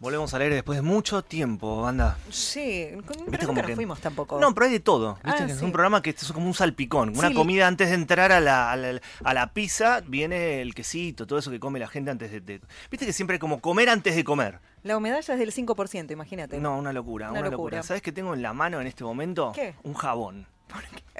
Volvemos al aire después de mucho tiempo, banda. Sí, ¿Viste como que- fuimos tampoco. No, pero hay de todo. ¿Viste? Ah, Es sí. un programa que es como un salpicón. Una Sí. comida antes de entrar a la, a, la, a la pizza, viene el quesito, todo eso que come la gente antes de, de- Viste que siempre hay como comer antes de comer. La humedad ya es del 5%, imagínate. No, una locura, Una una, locura. locura. ¿Sabes qué tengo en la mano en este momento? ¿Qué? Un jabón.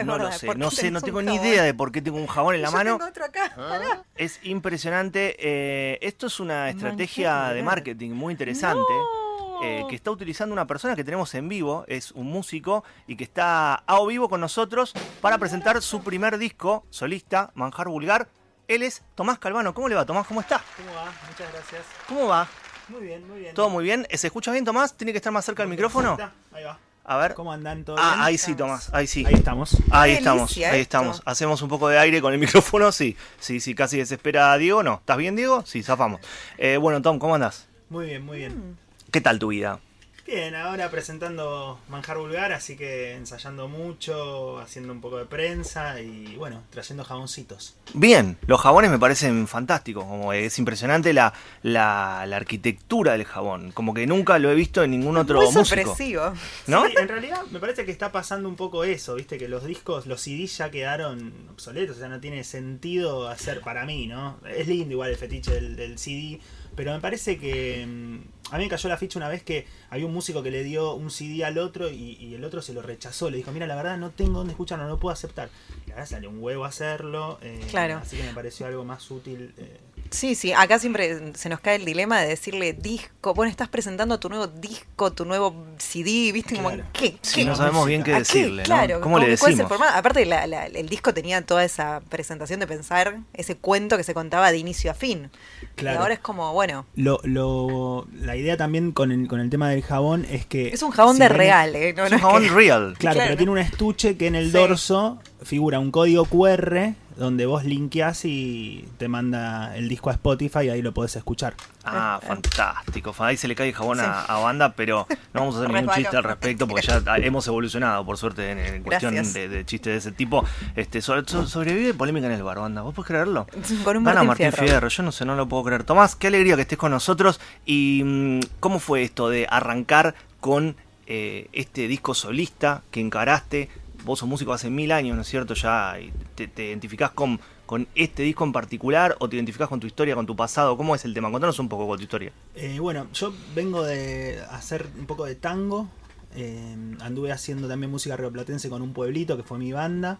No verdad, lo sé, ¿por qué no sé, no tengo ni jabón? idea de por qué tengo un jabón en la Yo mano. tengo otro acá. pará. Es impresionante. eh, esto es una estrategia de marketing muy interesante. No. eh, que está utilizando una persona que tenemos en vivo, es un músico y que está a o vivo con nosotros para presentar su primer disco solista, Manjar Vulgar. Él es Tomás Calvano. ¿Cómo le va, Tomás? ¿Cómo está? ¿Cómo va? Muchas gracias. ¿Cómo va? Muy bien, muy bien. ¿Todo muy bien? ¿Se escucha bien, Tomás? ¿Tiene que estar más cerca del micrófono? Ahí va. A ver. ¿Cómo andan? ¿Todo Ah, ahí sí, Tomás. Ahí sí. Ahí estamos. Ahí estamos, ahí esto. estamos. Hacemos un poco de aire con el micrófono, sí. Sí, sí, casi desespera a Diego. No, ¿estás bien, Diego? Sí, zafamos. Eh, bueno, Tom, ¿cómo andás? Muy bien, muy bien. Mm. ¿Qué tal tu vida? Bien, ahora presentando Manjar Vulgar, así que ensayando mucho, haciendo un poco de prensa y bueno, trayendo jaboncitos. Bien, los jabones me parecen fantásticos. Como es impresionante la, la, la arquitectura del jabón. Como que nunca lo he visto en ningún otro Muy músico. sorpresivo. ¿No? Sí, en realidad me parece que está pasando un poco eso, viste, que los discos, los CDs ya quedaron obsoletos, o sea, no tiene sentido hacer para mí, ¿no? Es lindo igual el fetiche del, del CD, pero me parece que mm, a mí me cayó la ficha una vez que había un músico que le dio un CD al otro y, y el otro se lo rechazó, le dijo, mira, la verdad no tengo dónde escucharlo, no lo puedo aceptar. Y ahora sale un huevo hacerlo, eh, Claro. así que me pareció algo más útil. eh, Sí, sí, acá siempre se nos cae el dilema de decirle disco. Bueno, estás presentando tu nuevo disco, tu nuevo CD, ¿viste? Como, Claro. ¿qué? Sí, ¿Qué? no sabemos bien qué ¿A decirle, ¿no? Claro, ¿Cómo le ¿cuál es el decimos? Aparte, la- la- el disco tenía toda esa presentación de pensar, ese cuento que se contaba de inicio a fin. Claro. Y ahora es como, bueno, Lo, lo, la idea también con el, con el tema del jabón es que... es un jabón si de real, ¿eh? No, Es no un jabón que- real. Claro, Claro, pero tiene un estuche que en el Sí. dorso figura un código QR donde vos linkeás y te manda el disco a Spotify y ahí lo podés escuchar. Ah, fantástico. Ahí se le cae el jabón a, Sí. a banda, pero no vamos a hacer ningún chiste al respecto porque ya hemos evolucionado, por suerte, en, en cuestión de, de chistes de ese tipo. Este, sobre- so- sobrevive polémica en el bar, banda. ¿Vos podés creerlo? Con un Van a Martín, Martín Fierro. yo no sé, no lo puedo creer. Tomás, qué alegría que estés con nosotros. ¿Y mm, cómo fue esto de arrancar con eh, este disco solista que encaraste? Vos sos músico hace mil años, ¿no es cierto? Ya te, te identificás con, con este disco en particular o te identificás con tu historia, con tu pasado. ¿Cómo es el tema? Contanos un poco con tu historia. Eh, bueno, yo vengo de hacer un poco de tango. eh, anduve haciendo también música rioplatense con un pueblito que fue mi banda.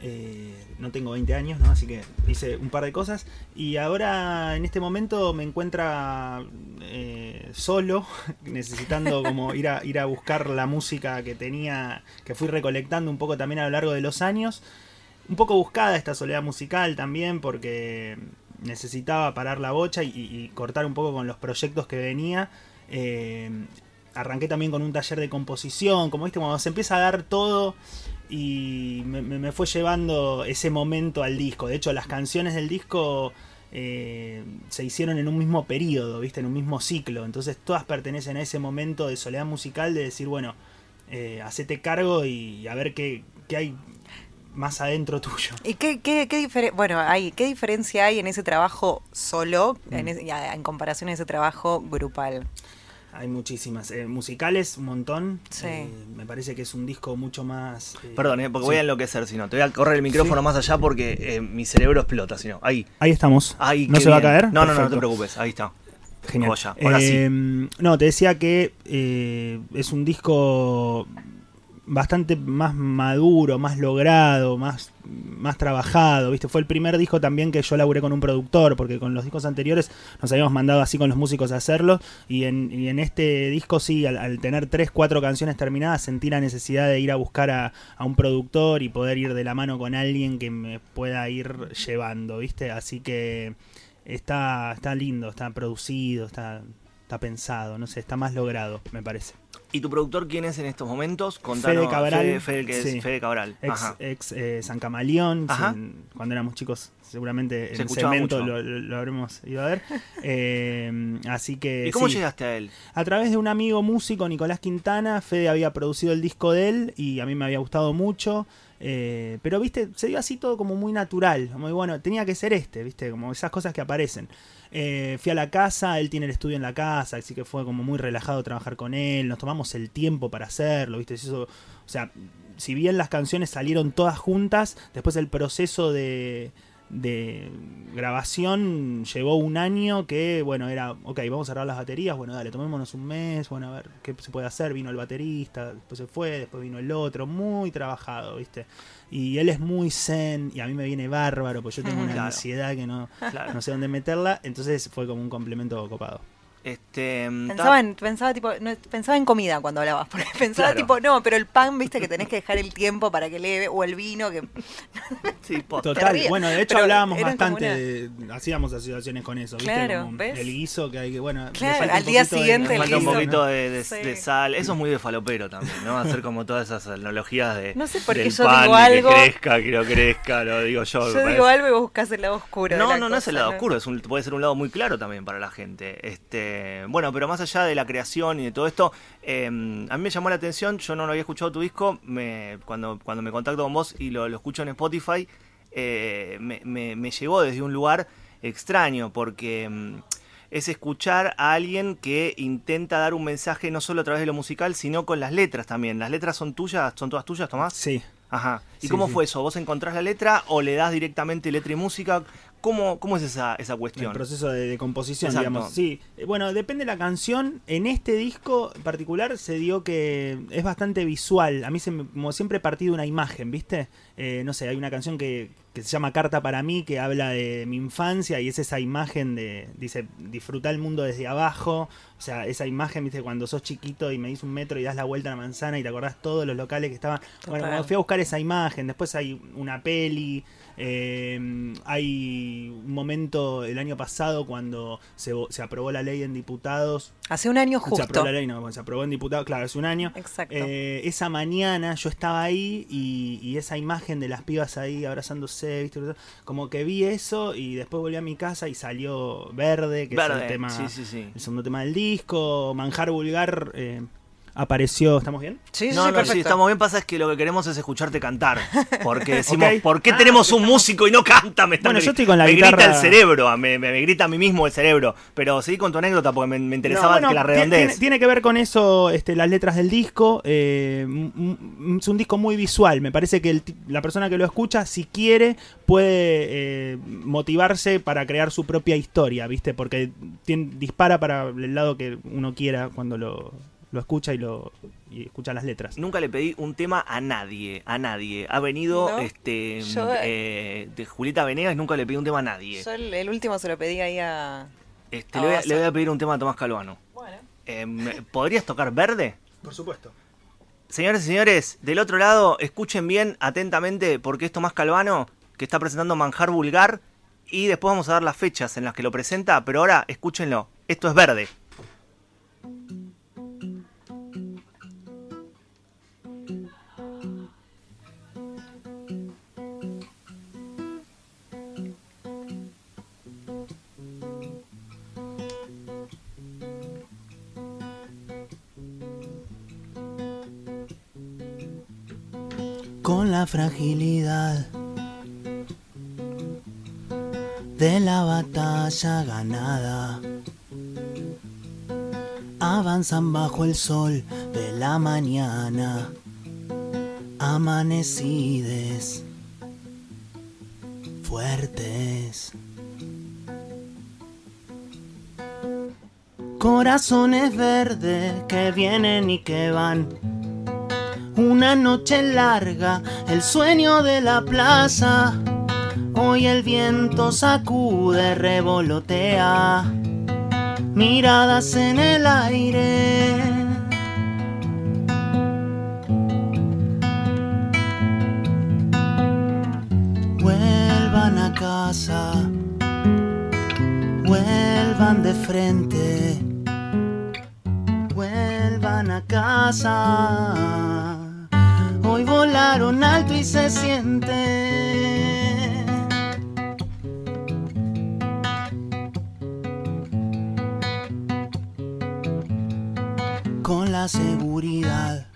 Eh, no tengo 20 años, ¿no? así que hice un par de cosas. Y ahora en este momento me encuentra eh, solo, necesitando como ir a, ir a buscar la música que tenía, que fui recolectando un poco también a lo largo de los años. Un poco buscada esta soledad musical también porque necesitaba parar la bocha y, cortar un poco con los proyectos que venía. Eh, arranqué también con un taller de composición, como viste, cuando se empieza a dar todo y me, fue llevando ese momento al disco. De hecho, las canciones del disco eh, se hicieron en un mismo periodo, viste, en un mismo ciclo. Entonces todas pertenecen a ese momento de soledad musical de decir, bueno, eh, hacete cargo y a ver qué, qué hay más adentro tuyo. ¿Y qué, qué, qué difere- bueno, hay, qué diferencia hay en ese trabajo solo Mm. en, a- en comparación a ese trabajo grupal? Hay muchísimas. Eh, musicales, un montón. Sí. Eh, me parece que es un disco mucho más... eh, Perdón, eh, porque sí. voy a enloquecer si no. Te voy a correr el micrófono Sí. más allá porque eh, mi cerebro explota si no. Ahí. Ahí estamos. Ahí, ¿No se va a caer? No, no, no, no te preocupes. Ahí está. Genial. Ahora sí. No, te decía que eh, es un disco bastante más maduro, más logrado, más, más trabajado, ¿viste? Fue el primer disco también que yo laburé con un productor, porque con los discos anteriores nos habíamos mandado así con los músicos a hacerlo, y en, y en este disco sí, al, al tener tres, cuatro canciones terminadas, sentí la necesidad de ir a buscar a, a un productor y poder ir de la mano con alguien que me pueda ir llevando, ¿viste? Así que está, está lindo, está producido, está, está pensado, no sé, está más logrado, me parece. ¿Y tu productor quién es en estos momentos? Fede Cabral. Fede, Fede, que Sí. es Fede Cabral. Ex, Ajá. ex eh, San Camaleón, Ajá. sin- cuando éramos chicos seguramente Se en segmento lo, lo- lo habremos ido a ver. Eh, así que ¿Y cómo sí. llegaste a él? A través de un amigo músico, Nicolás Quintana, Fede había producido el disco de él y a mí me había gustado mucho. eh, pero, viste, se dio así todo como muy natural. Muy bueno, tenía que ser este, viste, como esas cosas que aparecen. Eh, fui a la casa, él tiene el estudio en la casa, así que fue como muy relajado trabajar con él. Nos tomamos el tiempo para hacerlo, viste. Eso, o sea, si bien las canciones salieron todas juntas, después el proceso de, de grabación llevó un año que, bueno, era, ok, vamos a grabar las baterías, bueno, dale, tomémonos un mes, bueno, a ver qué se puede hacer, vino el baterista, después se fue, después vino el otro, muy trabajado, ¿viste? Y él es muy zen y a mí me viene bárbaro, pues yo tengo una Claro. ansiedad que no, Claro. no sé dónde meterla, entonces fue como un complemento copado. Este, mm, Pensaba en, pensaba, tipo, no, pensaba en comida cuando hablabas, porque pensaba Claro. tipo, no, pero el pan, viste que tenés que dejar el tiempo para que leve, o el vino, que sí. Total, bueno, de hecho pero hablábamos bastante, de- hacíamos asociaciones con eso, ¿viste? Claro, Como ¿ves? El guiso que hay que, bueno, Claro, al día poquito de- siguiente falta un poquito de, de- Sí. de sal. Eso es muy de falopero también, ¿no? Hacer como todas esas analogías de. No sé por qué yo pan, digo de algo- Que crezca, que no crezca, lo digo yo. yo digo algo y vos buscás el lado oscuro. de No, la no, no es el lado ¿no? oscuro, es un- puede ser un lado muy claro también para la gente. Este, bueno, pero más allá de la creación y de todo esto, eh, a mí me llamó la atención, yo no lo había escuchado tu disco, me, cuando, cuando me contacto con vos y lo, lo escucho en Spotify, eh, me, me- me llegó desde un lugar extraño, porque mm, es escuchar a alguien que intenta dar un mensaje no solo a través de lo musical, sino con las letras también. ¿Las letras son tuyas? ¿Son todas tuyas, Tomás? Sí. Ajá. ¿Y Sí, cómo sí. fue eso? ¿Vos encontrás la letra o le das directamente letra y música? ¿Cómo, cómo es esa, esa El cuestión? proceso de, de composición, Exacto. digamos. Sí, Eh, bueno, depende de la canción. En este disco en particular se dio que es bastante visual. A mí, se me- como siempre, partí de una imagen, ¿viste? Eh, no sé, hay una canción que, que se llama Carta para mí, que habla de mi infancia y es esa imagen de, dice, disfrutar el mundo desde abajo. O sea, esa imagen, ¿viste? Cuando sos chiquito y me dis un metro y das la vuelta a la manzana y te acordás todos los locales que estaban. Bueno, Total. cuando fui a buscar esa imagen, después hay una peli. Eh, hay un momento el año pasado cuando se, se aprobó la ley en diputados. Hace un año Se justo. aprobó la ley, no, se aprobó en diputados, claro, hace un año. Exacto. Eh, esa mañana yo estaba ahí y, y esa imagen de las pibas ahí abrazándose, ¿viste? como que vi eso y después volví a mi casa y salió Verde, que es el tema, sí, sí, sí. el segundo tema del disco. Manjar Vulgar eh, apareció, ¿estamos bien? sí, sí, No, sí, no, sí, estamos bien. Pasa es que lo que queremos es escucharte cantar. Porque decimos. ¿por qué Ah, tenemos un músico y no canta? Me están Bueno, yo estoy con la me guitarra- grita el cerebro, me, me- me grita a mí mismo el cerebro. Pero seguí con tu anécdota porque me, me interesaba No, bueno, que la redondees. Tiene, tiene que ver con eso, este, las letras del disco. eh, es un disco muy visual. Me parece que el la persona que lo escucha, si quiere, puede eh, motivarse para crear su propia historia, ¿viste? Porque dispara para el lado que uno quiera cuando lo, lo escucha y lo y escucha las letras. Nunca le pedí un tema a nadie, a nadie. Ha venido No, este yo- eh, de Julieta Venegas, nunca le pedí un tema a nadie. Yo el, el último se lo pedí ahí a. Este, a le, voy a, Baza. le voy a pedir un tema a Tomás Calvano. Bueno. Eh, ¿Podrías tocar verde? Por supuesto. Señores y señores, del otro lado, escuchen bien atentamente porque es Tomás Calvano que está presentando Manjar Vulgar y después vamos a dar las fechas en las que lo presenta, pero ahora escúchenlo. Esto es verde. Con la fragilidad de la batalla ganada. Avanzan bajo el sol de la mañana, amanecides, fuertes. Corazones verdes que vienen y que van. Una noche larga, el sueño de la plaza. Hoy el viento sacude, revolotea. Miradas en el aire. Vuelvan a casa. Vuelvan de frente. Vuelvan a casa. Volaron alto y se siente. Con la seguridad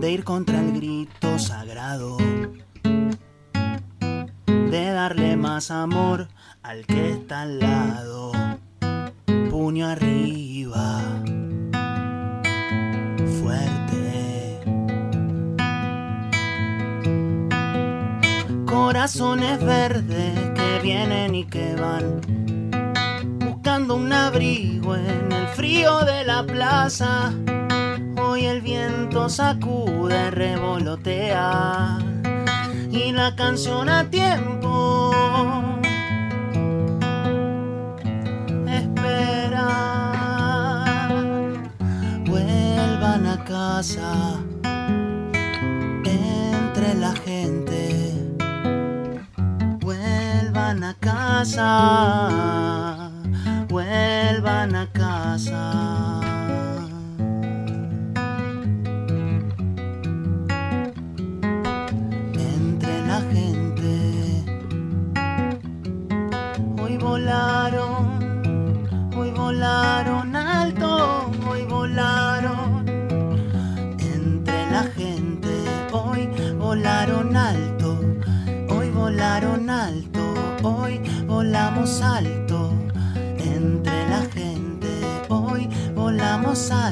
de ir contra el grito sagrado, de darle más amor al que está al lado, puño arriba, Corazones verdes que vienen y que van, buscando un abrigo en el frío de la plaza. Hoy el viento sacude, revolotea y la canción a tiempo espera. Vuelvan a casa casa. Vuelvan a casa.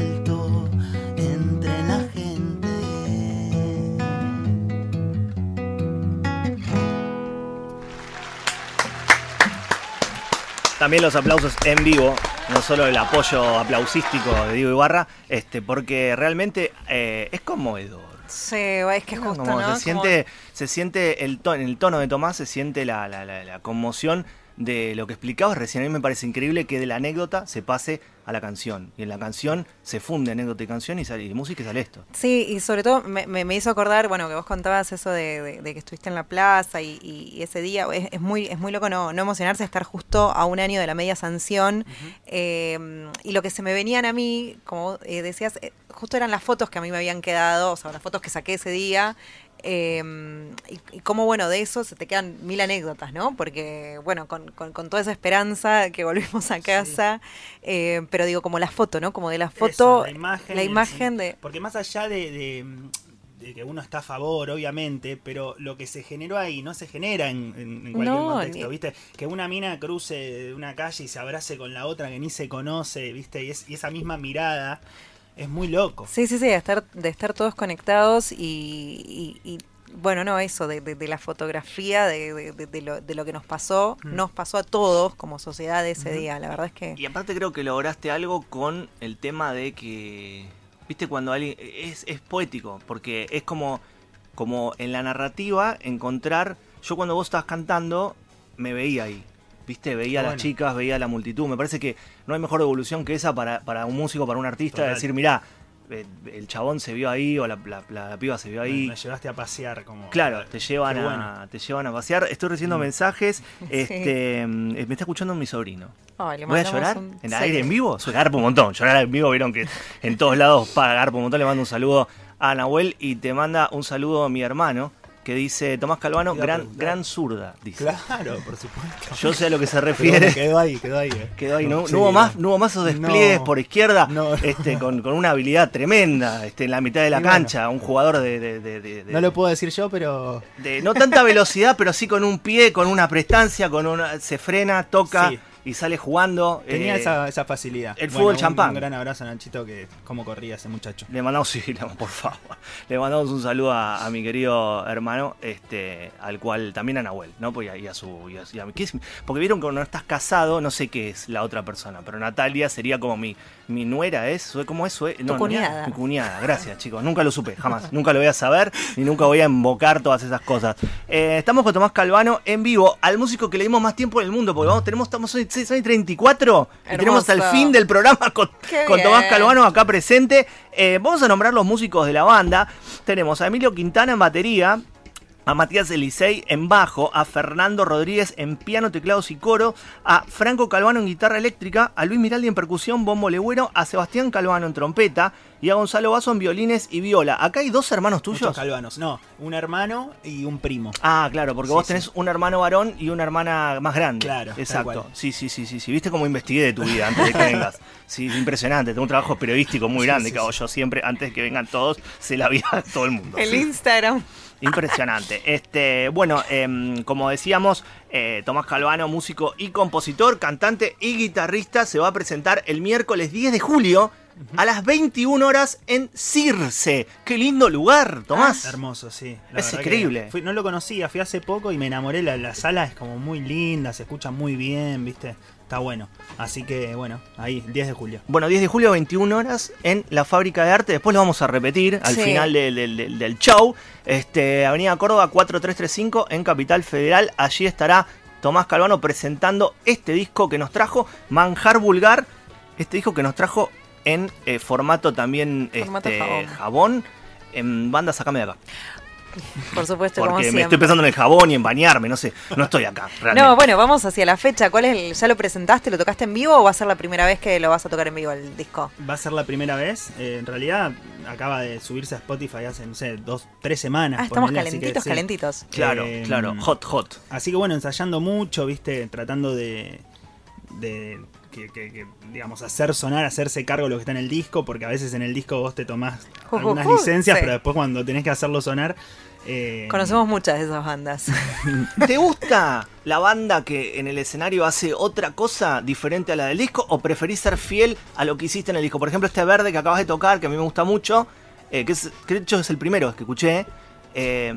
Alto entre la gente. También los aplausos en vivo, no solo el apoyo aplausístico de Diego Ibarra, este, porque realmente eh, es conmovedor. Sí, es que es justo, Como ¿no? se siente, se siente el tono, en el tono de Tomás se siente la, la- la- la conmoción de lo que explicabas recién. A mí me parece increíble que de la anécdota se pase a la canción. Y en la canción se funde anécdota y canción y, sale, y música y sale esto. Sí, y sobre todo me, me- hizo acordar, bueno, que vos contabas eso de, de- de que estuviste en la plaza y, y- ese día, es, es muy es muy loco no, no emocionarse, estar justo a un año de la media sanción. eh, y lo que se me venían a mí, como eh, decías, eh, justo eran las fotos que a mí me habían quedado, o sea, las fotos que saqué ese día. Eh, y, y cómo, bueno, de eso se te quedan mil anécdotas, ¿no? Porque, bueno, con, con- con toda esa esperanza que volvimos a casa, eh, pero digo, como la foto, ¿no? Como de la foto, Eso, la imagen, la imagen de... Porque más allá de, que uno está a favor, obviamente, pero lo que se generó ahí no se genera en, cualquier No, contexto, ¿viste? Que una mina cruce una calle y se abrace con la otra que ni se conoce, ¿viste? Y, es- y esa misma mirada es muy loco. Sí, sí, sí, de estar, de estar todos conectados y, y- y, bueno, no, eso, de, de- de la fotografía, de, de- de- de lo, de lo que nos pasó, Mm. nos pasó a todos como sociedad ese día, la verdad es que... Y aparte creo que lograste algo con el tema de que, viste, cuando alguien es, es poético, porque es como, como en la narrativa encontrar, yo cuando vos estabas cantando me veía ahí, viste, veía a las chicas, veía a la multitud, me parece que no hay mejor evolución que esa para, para un músico, para un artista, Total. decir, mirá, eh, el chabón se vio ahí o la, la- la- la piba se vio ahí. Me llevaste a pasear como... Claro, te llevan, a, bueno. te llevan a pasear. Estoy recibiendo Mm. mensajes. Este, mm, me está escuchando mi sobrino. Le ¿Voy a llorar? un- ¿En sí. aire en vivo? Soy garpo un montón. Llorar en vivo, vieron que en todos lados para garpo un montón. Le mando un saludo a Nahuel y te manda un saludo a mi hermano que dice Tomás Calvano, gran, gran zurda. Dice. Claro, por supuesto. Yo sé a lo que se refiere. bueno, quedó ahí, quedó ahí. eh. Quedó ahí, no, Sí, no hubo más, no hubo más esos despliegues por izquierda, este, con, con una habilidad tremenda, este, en la mitad de la Y bueno. cancha, un jugador de, de- de- de- de- No lo puedo decir yo, pero... de no tanta velocidad, pero sí con un pie, con una prestancia, con una, se frena, toca Sí. Y sale jugando. Tenía eh, esa, esa facilidad. el fútbol champán. Un gran abrazo a Nachito, que cómo corría ese muchacho. Le mandamos, sí, le- por favor, le mandamos un saludo a, a mi querido hermano, este, al cual también a Nahuel, ¿no? Pues, y a, y a su, y a- y a- ¿qué es? porque vieron que cuando estás casado, no sé qué es la otra persona, pero Natalia sería como mi, mi nuera, ¿es? ¿Sue- ¿Cómo es? No, no, cuñada. mi cuñada, gracias chicos, nunca lo supe, jamás, nunca lo voy a saber, ni nunca voy a invocar todas esas cosas. Eh, estamos con Tomás Calvano en vivo, al músico que le dimos más tiempo en el mundo, porque vamos, tenemos, estamos hoy, sí, hoy 34 y tenemos Hermoso. fin del programa con, con Tomás. Calvano acá presente. Eh, vamos a nombrar los músicos de la banda. Tenemos a Emilio Quintana en batería, a Matías Elisei en bajo, a Fernando Rodríguez en piano, teclados y coro, a Franco Calvano en guitarra eléctrica, a Luis Miraldi en percusión, bombo legüero, a Sebastián Calvano en trompeta y a Gonzalo Vaso en violines y viola. Acá hay dos hermanos tuyos. Muchos calvanos. No, un hermano y un primo. Ah, claro, porque Sí, vos sí. tenés un hermano varón y una hermana más grande. Claro, exacto. Sí, sí, sí, sí, sí. ¿Viste cómo investigué de tu vida antes de que vengas? Sí, es impresionante. Tengo un trabajo periodístico muy grande sí, que hago sí. yo siempre, antes de que vengan todos, se la vida de todo el mundo. El Sí. Instagram. Impresionante. Este, bueno, em, como decíamos, eh, Tomás Calvano, músico y compositor, cantante y guitarrista, se va a presentar el miércoles 10 de julio a las 21 horas en Circe. Qué lindo lugar, Tomás. Hermoso, sí. Es increíble. fui- no lo conocía, fui hace poco y me enamoré. La, la sala es como muy linda, se escucha muy bien, ¿viste? Está bueno. Así que, bueno, ahí, 10 de julio. Bueno, 10 de julio, 21 horas en la Fábrica de Arte. Después lo vamos a repetir al Sí. final del, del- del- del show. Este, Avenida Córdoba 4335 en Capital Federal. Allí estará Tomás Calvano presentando este disco que nos trajo, Manjar Vulgar. Este disco que nos trajo en eh, formato también Formato este, jabón. jabón. En banda Sacame de acá. Por supuesto, como Porque me siempre. estoy pensando en el jabón y en bañarme, no sé. No estoy acá, realmente. No, bueno, vamos hacia la fecha. ¿Cuál es el, ¿Ya lo presentaste, lo tocaste en vivo o va a ser la primera vez que lo vas a tocar en vivo el disco? Va a ser la primera vez. eh, en realidad, acaba de subirse a Spotify hace, no sé, dos, tres semanas. Ah, estamos ponele, así que calentitos, sí. calentitos. Claro, Eh, claro. Hot, hot. Así que bueno, ensayando mucho, viste, tratando de, de que, que- que, digamos, hacer sonar, hacerse cargo de lo que está en el disco, porque a veces en el disco vos te tomás ju, algunas licencias, sí. pero después cuando tenés que hacerlo sonar... eh, Conocemos muchas de esas bandas. ¿Te gusta la banda que en el escenario hace otra cosa diferente a la del disco o preferís ser fiel a lo que hiciste en el disco? Por ejemplo, este verde que acabas de tocar, que a mí me gusta mucho, eh, que, es, que de hecho es el primero que escuché, eh,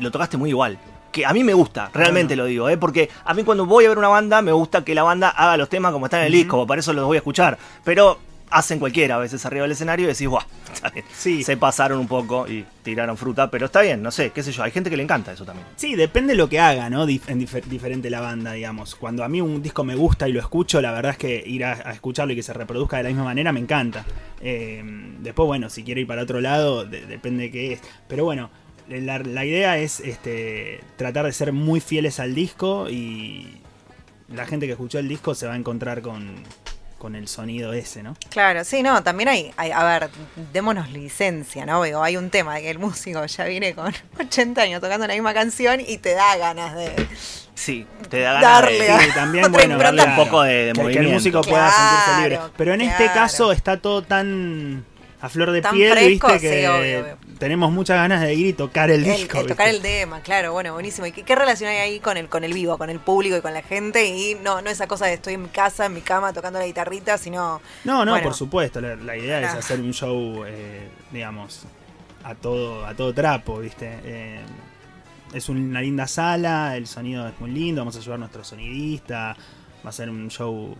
lo tocaste muy igual. Que a mí me gusta, realmente Bueno. lo digo, ¿eh? porque a mí cuando voy a ver una banda me gusta que la banda haga los temas como están en el disco, para eso los voy a escuchar. Pero hacen cualquiera a veces arriba del escenario y decís, guau, está bien. Sí. se pasaron un poco y tiraron fruta, pero está bien, no sé, qué sé yo, hay gente que le encanta eso también. Sí, depende de lo que haga, ¿no? Dif- en difer- diferente la banda, digamos. Cuando a mí un disco me gusta y lo escucho, la verdad es que ir a, a escucharlo y que se reproduzca de la misma manera me encanta. Eh, después, bueno, si quiero ir para otro lado, de- depende de qué es. Pero bueno, la, la idea es este, tratar de ser muy fieles al disco y la gente que escuchó el disco se va a encontrar con, con el sonido ese, ¿no? Claro, sí, no, también hay, hay- a ver, démonos licencia, ¿no? Digo, hay un tema de que el músico ya viene con 80 años tocando la misma canción y te da ganas de... Sí, te da ganas Darle de... a- Sí, también, Otra bueno, claro, Un poco de- de que- que, el movimiento. músico pueda sentirse libre. Pero en este caso está todo tan a flor de Tan piel, fresco, viste, que sí, obvio, obvio. tenemos muchas ganas de ir y tocar el, El- disco. el tocar el tema, claro, bueno, buenísimo. ¿Y qué, qué relación hay ahí con el, con el vivo, con el público y con la gente? Y no, no esa cosa de estoy en mi casa, en mi cama, tocando la guitarrita, sino... No, no, bueno, por supuesto. La, la idea es hacer un show, eh, digamos, a todo, a todo trapo, viste. Eh, es una linda sala, el sonido es muy lindo, vamos a llevar nuestro sonidista, va a ser un show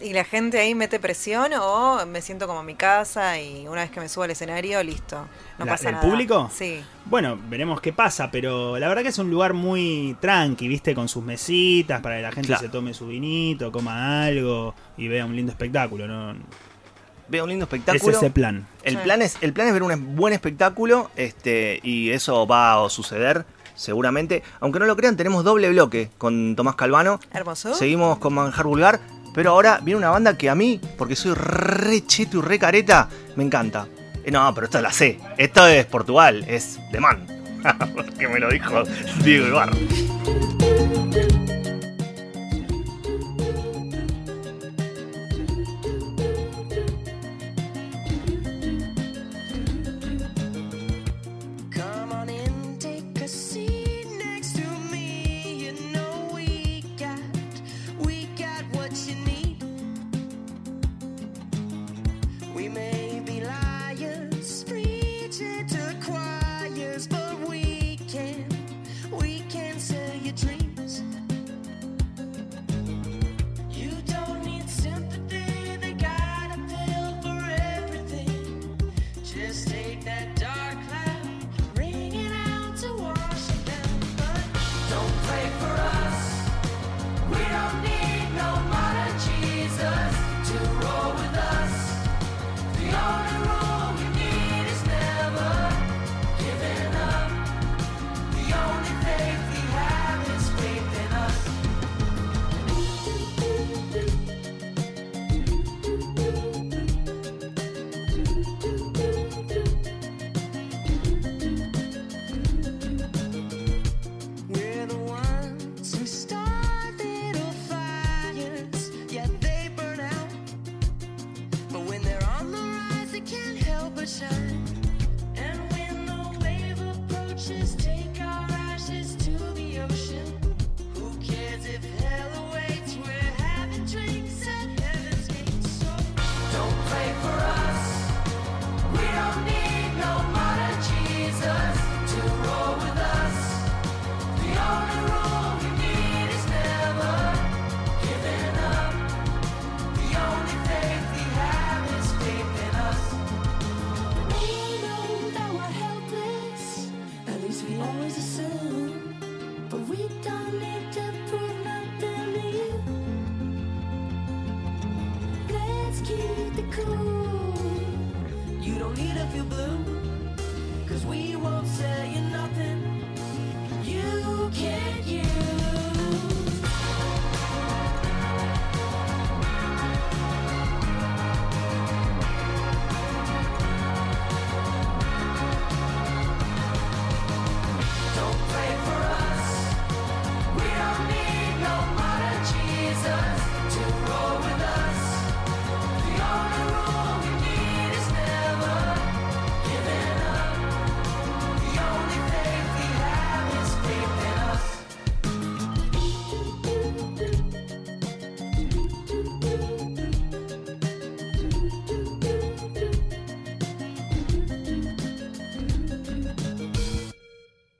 ¿Y la gente ahí mete presión o me siento como en mi casa y una vez que me subo al escenario, listo? No La- pasa ¿el nada. público? Sí. Bueno, veremos qué pasa, pero la verdad que es un lugar muy tranqui, viste, con sus mesitas para que la gente Claro. se tome su vinito, coma algo y vea un lindo espectáculo, ¿no? Veo un lindo Es espectáculo. ese plan. El Sí. plan es, el plan es ver un buen espectáculo, este, y eso va a suceder, seguramente. Aunque no lo crean, tenemos doble bloque con Tomás Calvano. Hermoso. Seguimos con Manjar Vulgar, pero ahora viene una banda que a mí, porque soy re cheto y re careta, me encanta. Eh, no, pero esta la sé. Esto es Portugal, es de Man. que me lo dijo Diego Ibarra.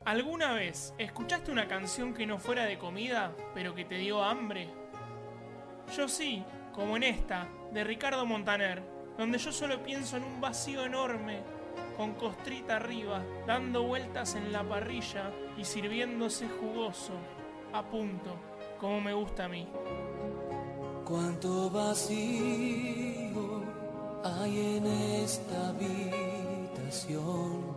¿Alguna vez escuchaste una canción que no fuera de comida, pero que te dio hambre? Yo sí, como en esta, de Ricardo Montaner, donde yo solo pienso en un vacío enorme, con costrita arriba, dando vueltas en la parrilla y sirviéndose jugoso, a punto, como me gusta a mí. Cuánto vacío hay en esta habitación.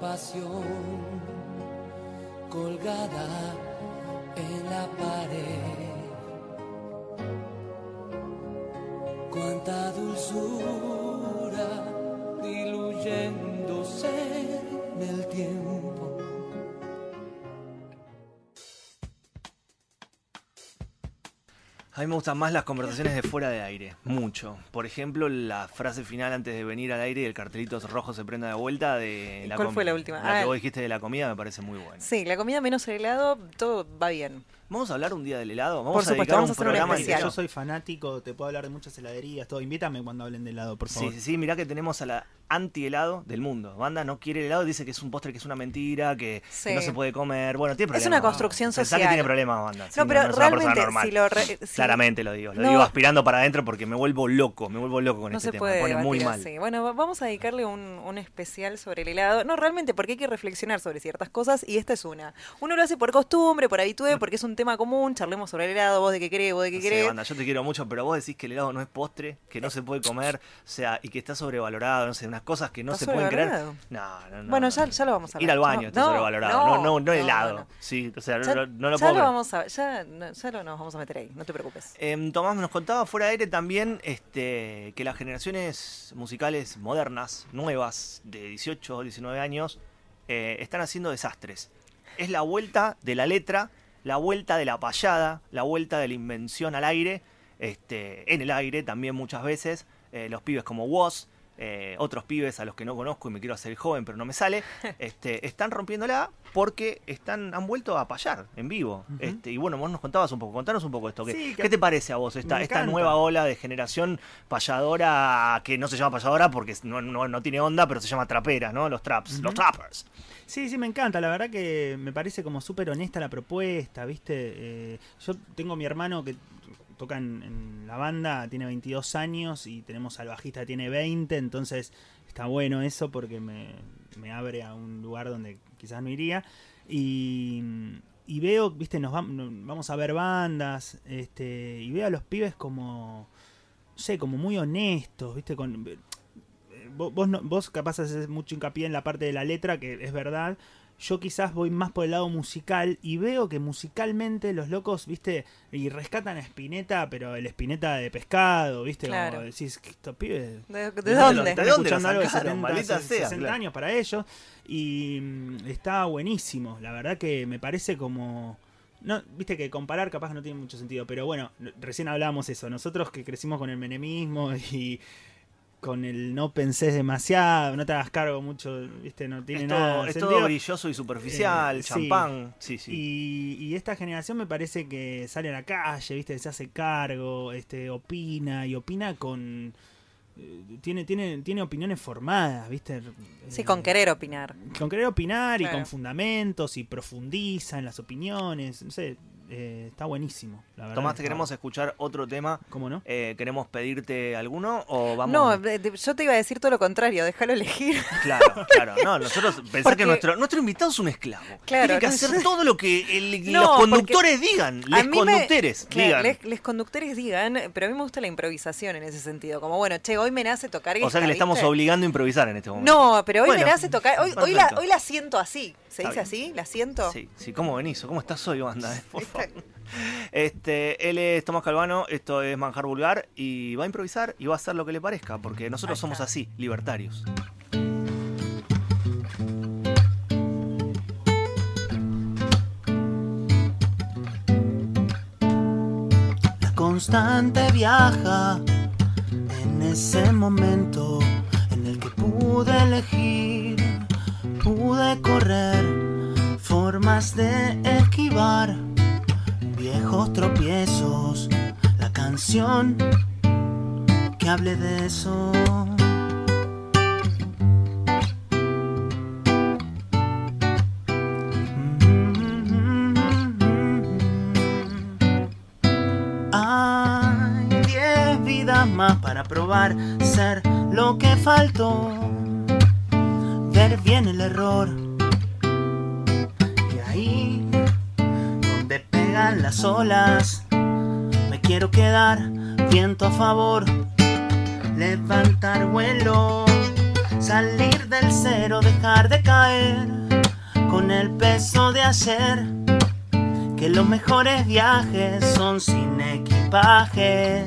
Pasión colgada en la pared. Cuánta dulzura diluyéndose A mí me gustan más las conversaciones de fuera de aire, mucho. Por ejemplo, la frase final antes de venir al aire y el cartelito rojo se prenda de vuelta de ¿Cuál com- fue la última? La Ah, que vos dijiste de la comida me parece muy buena. Sí, la comida menos el helado, todo va bien. Vamos a hablar un día del helado. Vamos Por a supuesto, dedicar vamos a un hacer un programa especial. entero. Yo soy fanático, te puedo hablar de muchas heladerías, todo. Invítame cuando hablen de helado, por Sí, favor. sí, sí, mirá que tenemos a la anti-helado del mundo. Banda no quiere el helado, dice que es un postre que es una mentira, que, que Sí. no se puede comer. Bueno, tiene Es problemas. una construcción Pensá social. que tiene problemas, banda. Sí, no, pero es realmente, normal. si lo. re- si- Claramente lo digo. Lo No. digo aspirando para adentro porque me vuelvo loco. Me vuelvo loco con No este se tema. puede me pone muy mal. así. Bueno, va- vamos a dedicarle un, un especial sobre el helado. No, realmente, porque hay que reflexionar sobre ciertas cosas y esta es una. Uno lo hace por costumbre, por habitude, porque es un tema común. Charlemos sobre el helado, vos de qué crees, vos de qué crees. banda, yo te quiero mucho, pero vos decís que el helado no es postre, que no se puede comer, o sea, y que está sobrevalorado, no sé, unas cosas que no ¿Está se pueden creer. No, no, no. Bueno, no, ya, ya lo vamos a hablar. Ir al baño está sobrevalorado, no, no, no, helado. Sí, o sea, Ya, no, no lo ya puedo lo creer. vamos a ya, no, ya lo nos vamos a meter ahí, no te preocupes. Em, Tomás nos contaba fuera de aire también este, que las generaciones musicales modernas, nuevas, de 18 o 19 años, eh, están haciendo desastres. Es la vuelta de la letra, la vuelta de la payada, la vuelta de la invención al aire, este, en el aire también muchas veces. Eh, los pibes como Woz, eh, otros pibes a los que no conozco y me quiero hacer el joven pero no me sale, este, están rompiéndola porque están, han vuelto a payar en vivo. este, y bueno, vos nos contabas un poco, contanos un poco esto. ¿Qué, Sí, que- ¿qué te parece a vos esta, esta nueva ola de generación payadora que no se llama payadora porque no, no, no tiene onda, pero se llama trapera, ¿no? Los traps, los trappers. Sí, sí, me encanta. La verdad que me parece como súper honesta la propuesta, ¿viste? Eh, yo tengo mi hermano que toca en, en la banda, tiene 22 años y tenemos al bajista tiene 20, entonces está bueno eso porque me, me abre a un lugar donde quizás no iría. Y, veo, ¿viste? Nos vam- nos vamos a ver bandas este, y veo a los pibes como, no sé, como muy honestos, ¿viste? Con, eh, vos, vos, no- vos capaz haces mucho hincapié en la parte de la letra, que es verdad. Yo quizás voy más por el lado musical y veo que musicalmente los locos, viste, y rescatan a Spinetta, pero el Spinetta de pescado, viste, Claro. como decís, estos pibes ¿De, de ¿De dónde? ¿De dónde algo de sacaron? 70, Maldita sea, 60 claro. años para ellos y mm, está buenísimo. La verdad que me parece como no, viste que comparar capaz no tiene mucho sentido, pero bueno, recién hablábamos eso, nosotros que crecimos con el menemismo y con el no pensés demasiado, no te hagas cargo mucho, viste, no tiene es nada todo, es sentido. todo brilloso y superficial, Eh, champán. Sí, sí. Y, y esta generación me parece que sale a la calle, ¿viste? Se hace cargo, este, opina y opina con... eh, Tiene, tiene, tiene opiniones formadas, ¿viste? Sí, Eh, con querer opinar. Con querer opinar y con fundamentos y profundiza en las opiniones. No sé, eh, está buenísimo. La verdad Tomás, te está- queremos escuchar otro tema. ¿Cómo no? Eh, ¿Queremos pedirte alguno o vamos? No, de- de- yo te iba a decir todo lo contrario, déjalo elegir. Claro, claro. No, nosotros pensar Porque- que nuestro, nuestro invitado es un esclavo. Claro, Tiene que hacer todo lo que el- No, los conductores digan. Les me- conductores claro, digan. Les, les conductores digan, pero a mí me gusta la improvisación en ese sentido. Como, bueno, che, hoy me nace tocar O sea que le estamos ¿viste? obligando a improvisar en este momento. No, pero hoy Bueno, me nace tocar. Hoy, hoy, la, hoy la siento así. ¿Se Está dice bien. así? ¿La siento? Sí, sí, ¿cómo venís? ¿Cómo estás hoy, banda? eh? Por. Este, él es Tomás Calvano, esto es Manjar Vulgar y va a improvisar y va a hacer lo que le parezca, porque nosotros somos así, libertarios. La constante viaja en ese momento en el que pude elegir, pude correr, formas de esquivar, viejos tropiezos, la canción que hable de eso. Hay diez vidas más para probar ser lo que faltó. Ver bien el error. Las olas, me quiero quedar viento a favor. Levantar vuelo, salir del cero, dejar de caer con el peso de ayer que los mejores viajes son sin equipaje.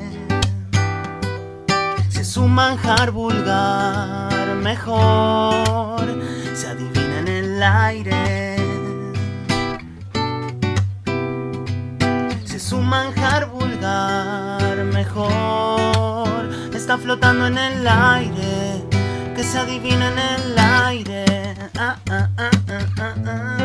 Si es un manjar vulgar, mejor se adivina en el aire. Es un manjar vulgar, mejor está flotando en el aire. Que se adivina en el aire. Ah, ah, ah,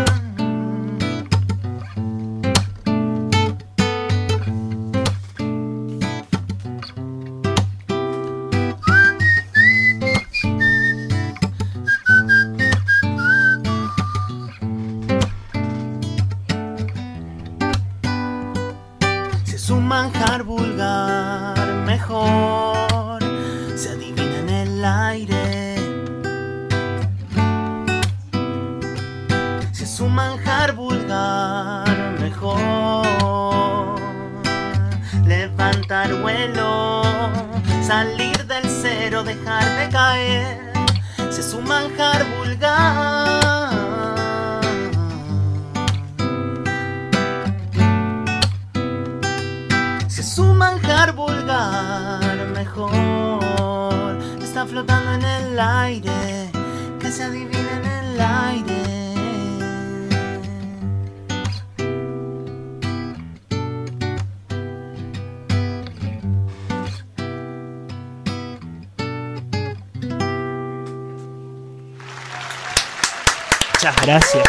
gracias.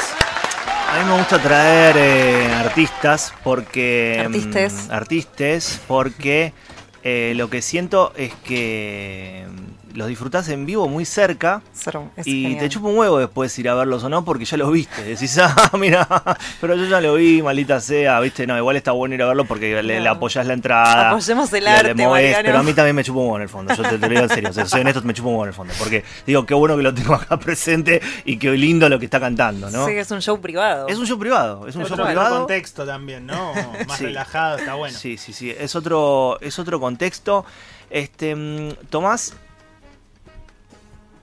A mí me gusta traer eh, artistas porque... Artistes. mm, artistes porque eh, lo que siento es que los disfrutás en vivo muy cerca Cero, es y genial. te chupa un huevo después ir a verlos o no porque ya los viste. Decís, ah, mira, pero yo ya lo vi, maldita sea, viste, no, igual está bueno ir a verlo porque le, apoyás la entrada. Apoyemos el le- arte, le movés, Mariano. Pero a mí también me chupa un huevo en el fondo, yo te, te lo digo en serio, o sea, soy honesto, me chupa un huevo en el fondo. Porque digo, qué bueno que lo tengo acá presente y qué lindo lo que está cantando, ¿no? Sí, es un show privado. Es un show privado, es un Otro, show otro privado. contexto también, ¿no? Más Sí. relajado, está bueno. Sí, sí, sí, es otro, es otro contexto. Este, mm, Tomás,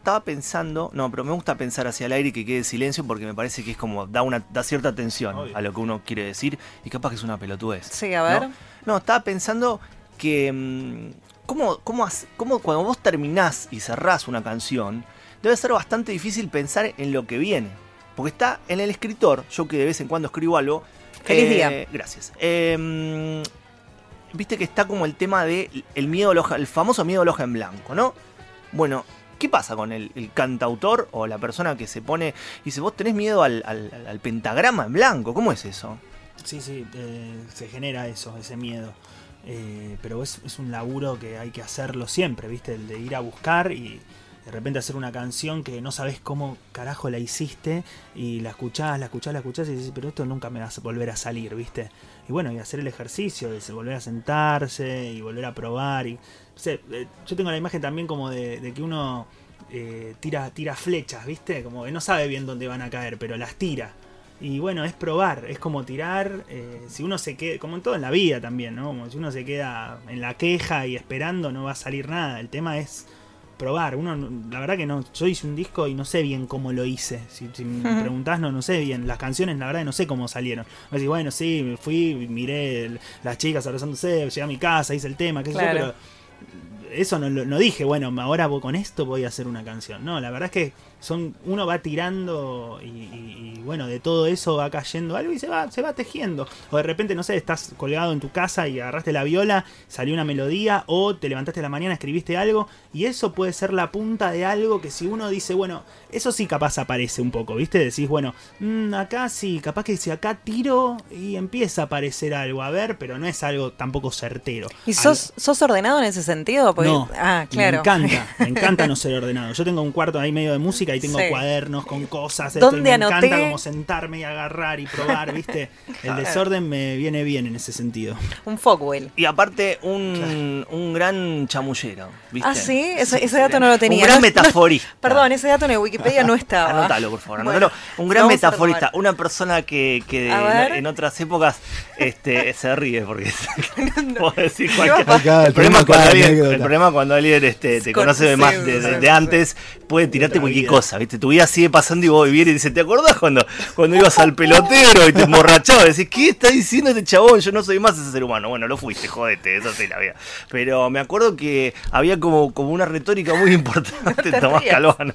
estaba pensando, no, pero me gusta pensar hacia el aire y que quede silencio porque me parece que es como da una da cierta atención Obvio. a lo que uno quiere decir y capaz que es una pelotudez. Sí, a ver. ¿no? No, estaba pensando que mm, ¿cómo, cómo, cómo cuando vos terminás y cerrás una canción, debe ser bastante difícil pensar en lo que viene. Porque está en el escritor, yo que de vez en cuando escribo algo. Feliz eh, día. Gracias. Eh, Viste que está como el tema de el miedo a la hoja, el famoso miedo a la hoja en blanco, ¿no? Bueno, ¿qué pasa con el, cantautor o la persona que se pone y dice, vos tenés miedo al, pentagrama en blanco? ¿Cómo es eso? Sí, sí, eh, se genera eso, ese miedo. Eh, pero es un laburo que hay que hacerlo siempre, ¿viste? El de ir a buscar y, de repente hacer una canción que no sabes cómo carajo la hiciste y la escuchás, la escuchás, la escuchás y dices, pero esto nunca me va a volver a salir, ¿viste? Y bueno, y hacer el ejercicio de volver a sentarse y volver a probar. Y, eh, yo tengo la imagen también como de, de que uno eh, tira, tira flechas, ¿viste? Como que no sabe bien dónde van a caer, pero las tira. Y bueno, es probar, es como tirar, eh, si uno se queda, como en todo en la vida también, ¿no? Como si uno se queda en la queja y esperando no va a salir nada. El tema es probar. Uno, no- la verdad que no, yo hice un disco y no sé bien cómo lo hice. Si, si me preguntás, no, no sé bien. Las canciones, la verdad, no sé cómo salieron. A decir, bueno, sí, me fui, miré el- las chicas abrazándose, llegué a mi casa, hice el tema, qué sé yo, Claro. pero eso no, no dije, bueno, ahora con esto voy a hacer una canción. No, la verdad es que son uno va tirando y, y- y, bueno, de todo eso va cayendo algo y se va, se va tejiendo. O de repente, no sé, estás colgado en tu casa y agarraste la viola, salió una melodía, o te levantaste a la mañana, escribiste algo, y eso puede ser la punta de algo que si uno dice, bueno, eso sí capaz aparece un poco, ¿viste? Decís, bueno, mm, acá sí, capaz que si acá tiro y empieza a aparecer algo, a ver, pero no es algo tampoco certero. ¿Y sos, sos ordenado en ese sentido? Porque- no, ah, claro. me encanta, me encanta no ser ordenado. Yo tengo un cuarto ahí medio de música y tengo Sí. cuadernos con cosas. esto, ¿Dónde y me anoté? encanta como sentarme y agarrar y probar, ¿viste? El desorden me viene bien en ese sentido. Un folkwell. Y aparte, un, un gran chamullero. ¿viste? Ah, sí, ese, ese dato no lo tenía. Un gran No- no- metaforista. perdón, ese dato en Wikipedia no estaba. Anótalo, por favor. Bueno, un gran metaforista. Una persona que, que en otras épocas este, se ríe porque puedo decir ¿Qué cualquier el, problema cuando alguien, el problema cuando alguien este, te Con- conoce de, sí, más, de, antes, puede tirarte cualquier vida. Cosa, ¿viste? Tu vida sigue pasando y vos viene y dice, ¿te acordás cuando, cuando ibas al pelotero y te emborrachabas? Decís, ¿qué está diciendo este chabón? Yo no soy más ese ser humano. Bueno, lo fuiste, jodete, eso sí la vida. Pero me acuerdo que había como, como una retórica muy importante, te Tomás. Calvano.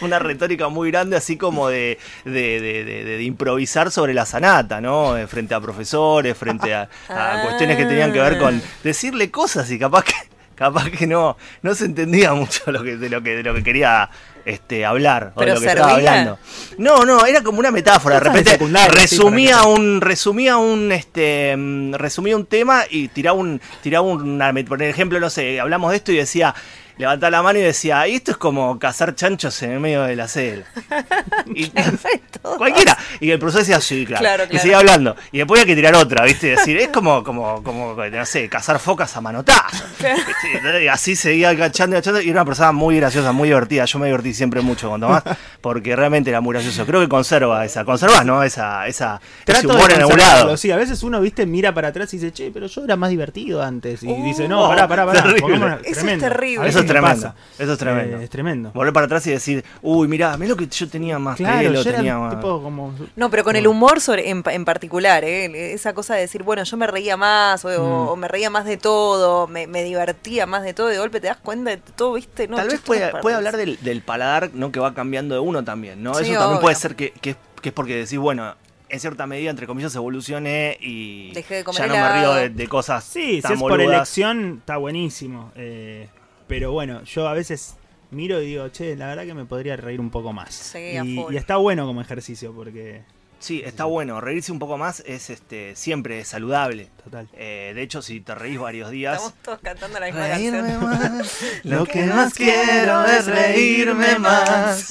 Una retórica muy grande, así como de, de, de- improvisar sobre la sanata, ¿no? Eh, Frente a profesores, frente a, a Ah. cuestiones que tenían que ver con decirle cosas y capaz que capaz que no no se entendía mucho lo que de lo que de lo que quería este hablar o de lo que estaba hablando. No, no, era como una metáfora, de repente resumía un resumía un este mm, resumía un tema y tiraba un tiraba una por ejemplo, no sé, hablamos de esto y decía levantaba la mano y decía, y esto es como cazar chanchos en el medio de la selva. Y- Perfecto. Cualquiera. Y el profesor decía, sí, claro. Claro, Y seguía hablando. Y después había que tirar otra, ¿viste? Es decir, es como, como, como, no sé, cazar focas a manotazos. ¿viste? Y así seguía agachando y agachando. Y era una persona muy graciosa, muy divertida. Yo me divertí siempre mucho con Tomás, porque realmente era muy gracioso. Creo que conserva esa, conservas, ¿no? Esa, esa, ese humor de en algún conservarlo, lado. Sí, a veces uno, viste, mira para atrás y dice, che, pero yo era más divertido antes. Y Uh, dice, no, pará, pará, pará. pongámonos- Eso es terrible. Eso es tremendo. pasa. Eso es tremendo. Eh, es tremendo. Volver para atrás y decir, uy, mirá, mirá lo que yo tenía más Claro, yo tenía más. tipo como... No, pero con el humor sobre, en, en particular, ¿eh? esa cosa de decir, bueno, yo me reía más, o, o me reía más de todo, me, me divertía más de todo, de golpe te das cuenta de todo, ¿viste? No, Tal vez puede, puede hablar del, del paladar ¿no? que va cambiando de uno también, ¿no? Sí, Eso también obvio. puede ser que, que, es- que es porque decís, bueno, en cierta medida, entre comillas, evolucioné y Dejé de comer ya no me río de, de cosas Sí, si tan es por elección, está buenísimo. eh, pero bueno, yo a veces miro y digo, che, la verdad que me podría reír un poco más. Sí, y está bueno como ejercicio porque, Sí, está bueno. Reírse un poco más es este siempre saludable. total. Eh, de hecho, si te reís varios días... Estamos todos cantando la misma Reírme canción. más, lo que más quiero es reírme más.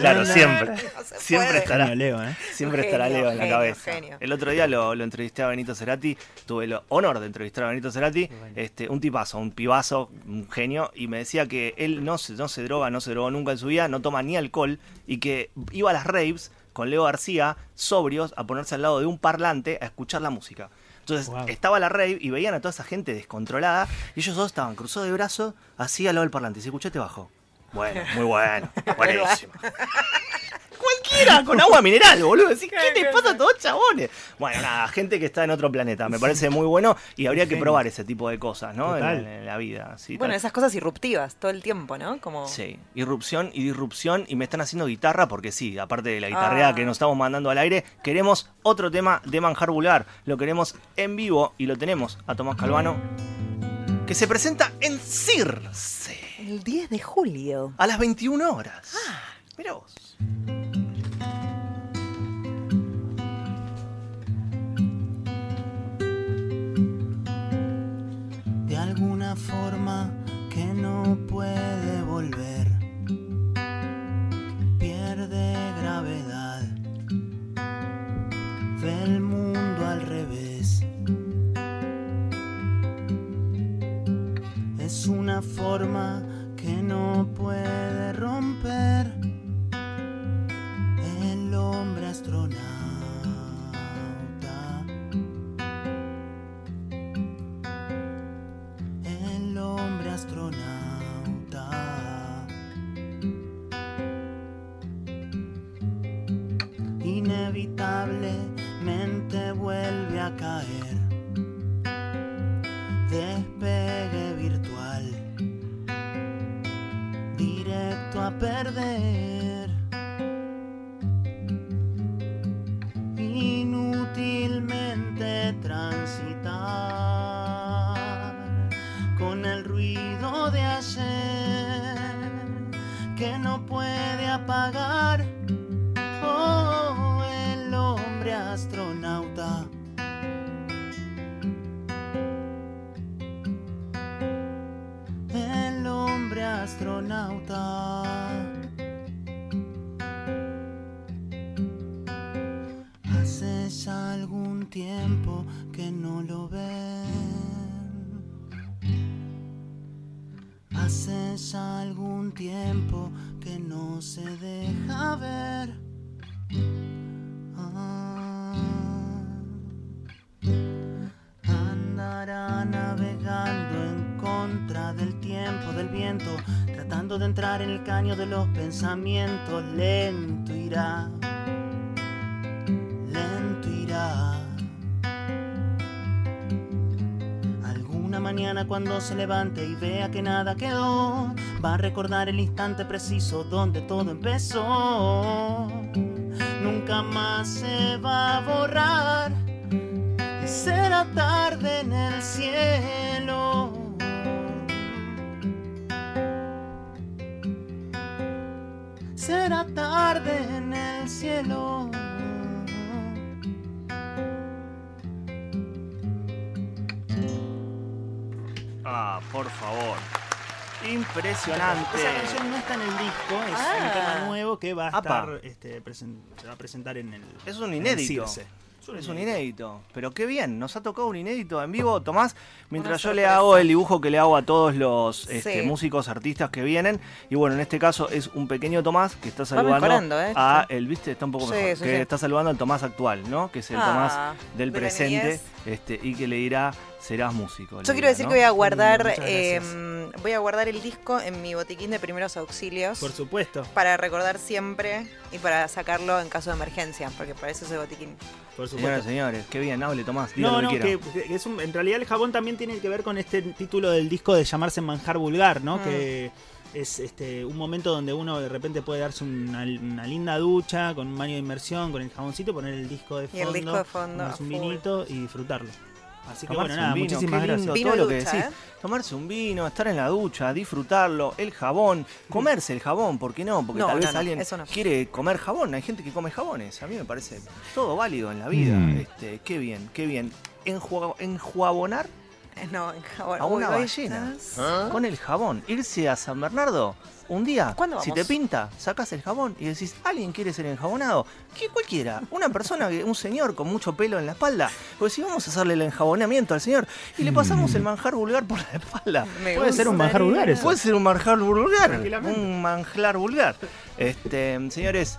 Claro, siempre. No Siempre puede. estará. Leo, ¿eh? Siempre estará genio, Leo en la genio, cabeza. genio. El otro día lo, lo entrevisté a Benito Cerati, tuve el honor de entrevistar a Benito Cerati, bueno. este, un tipazo, un pibazo, un genio, y me decía que él no se, no se droga, no se drogó nunca en su vida, no toma ni alcohol, y que iba a las raves con Leo García, sobrios, a ponerse al lado de un parlante a escuchar la música. Entonces Wow. estaba la rave y veían a toda esa gente descontrolada y ellos dos estaban cruzados de brazos así al lado del parlante. Y se escuchaste bajo. Bueno, muy bueno, buenísimo. Cualquiera, con agua mineral, boludo. Decís, ¿Qué te pasa a todos chabones? Bueno, nada, gente que está en otro planeta. Me parece muy bueno y habría que probar ese tipo de cosas, ¿no? En, la vida. sí, Bueno, tal. esas cosas irruptivas todo el tiempo, ¿no? Como... Sí, irrupción y disrupción y me están haciendo guitarra porque sí, aparte de la guitarrea Ah. que nos estamos mandando al aire, queremos otro tema de manjar vulgar. Lo queremos en vivo y lo tenemos a Tomás Calvano que se presenta en Circe El 10 de julio. a las 21 horas. Ah. Mira vos. forma que no puede volver. Pierde gravedad. Ve el mundo al revés. Es una forma que no puede tiempo que no lo ven. Hace ya algún tiempo que no se deja ver. Ah. Andará navegando en contra del tiempo, del viento, tratando de entrar en el caño de los pensamientos. Lento irá, mañana cuando se levante y vea que nada quedó, va a recordar el instante preciso donde todo empezó. Nunca más se va a borrar. Será tarde en el cielo. Será tarde en el cielo. Ah, por favor. Impresionante. Esa canción no está en el disco, es Ah. un tema nuevo que va a estar este, presen- se va a presentar en el. Es un en Es un inédito. Pero qué bien, nos ha tocado un inédito en vivo, Tomás. Mientras yo le hago el dibujo que le hago a todos los este, Sí. músicos, artistas que vienen. Y bueno, en este caso es un pequeño Tomás que está saludando ¿eh? a el, viste, está un poco Sí, mejor. sí, que sí. está saludando al Tomás actual, ¿no? Que es el Ah, Tomás del de la presente. Este, y que le dirá, serás músico. Yo quiero decir ¿no? que voy a guardar, gracias. eh, voy a guardar el disco en mi botiquín de primeros auxilios Por supuesto, para recordar siempre y para sacarlo en caso de emergencia, porque para eso es el botiquín. Por Señoras y señores, qué bien, hable Tomás. No, no, que es un- en realidad el jabón también tiene que ver con este título del disco de llamarse manjar vulgar, ¿no? Mm. Que es este un momento donde uno de repente puede darse una, una linda ducha con un baño de inmersión, con el jaboncito, poner el disco de Y fondo, el disco de fondo, tomarse un vinito y disfrutarlo. Así que Tomarse bueno, nada, un vino, muchísimas qué lindo gracias. Vino todo lo que ducha, decís. ¿eh? Tomarse un vino, estar en la ducha, disfrutarlo, el jabón, comerse el jabón, ¿por qué no? Porque No, tal no, vez no, alguien eso no. quiere comer jabón, hay gente que come jabones, a mí me parece todo válido en la vida. Mm. Este, qué bien, qué bien. Enjua- enjuabonar Eh, No, en jabón. a una Uy, hoy ballena estás- con el jabón, irse a San Bernardo. Un día, ¿Cuándo si te pinta, sacas el jabón y decís, ¿alguien quiere ser enjabonado? ¿Qué cualquiera? Una persona, que- un señor con mucho pelo en la espalda. Pues si vamos a hacerle el enjabonamiento al señor y le pasamos el manjar vulgar por la espalda. Me Puede ser un manjar vulgar eso. Puede ser un manjar vulgar. Tranquilamente. Un manjar vulgar. Este, señores,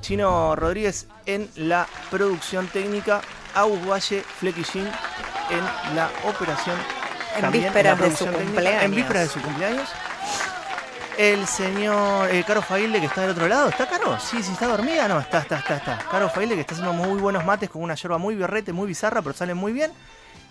Chino Rodríguez en la producción técnica, Agus Valle Flequillín en la operación. En también vísperas la de su técnica, cumpleaños. En vísperas de su cumpleaños. El señor Caro Failde que está del otro lado. ¿Está Caro? Sí, sí, está dormida. No, está, está, está, está. Caro Failde que está haciendo muy buenos mates con una yerba muy berrete, muy bizarra, pero salen muy bien.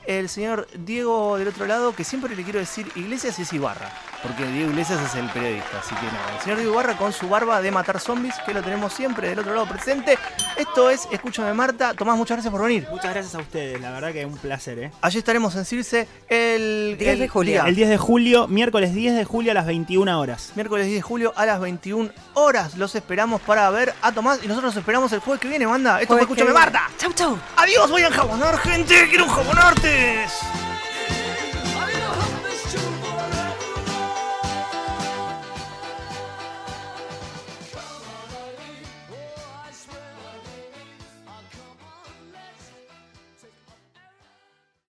El señor Diego del otro lado, que siempre le quiero decir Iglesias es Ibarra, porque Diego Iglesias es el periodista, así que nada. El señor Diego Ibarra con su barba de matar zombies, que lo tenemos siempre del otro lado presente. Esto es Escúchame Marta. Tomás, muchas gracias por venir. Muchas gracias a ustedes, la verdad que es un placer, ¿eh? Allí estaremos en Circe el 10 el de julio. El 10 de julio, miércoles 10 de julio a las 21 horas. Miércoles 10 de julio a las 21 horas. Los esperamos para ver a Tomás y nosotros los esperamos el jueves que viene, banda. Esto fue Escúchame. Marta. Chau, chau. Adiós, voy a enjabonar, gente. Quiero this!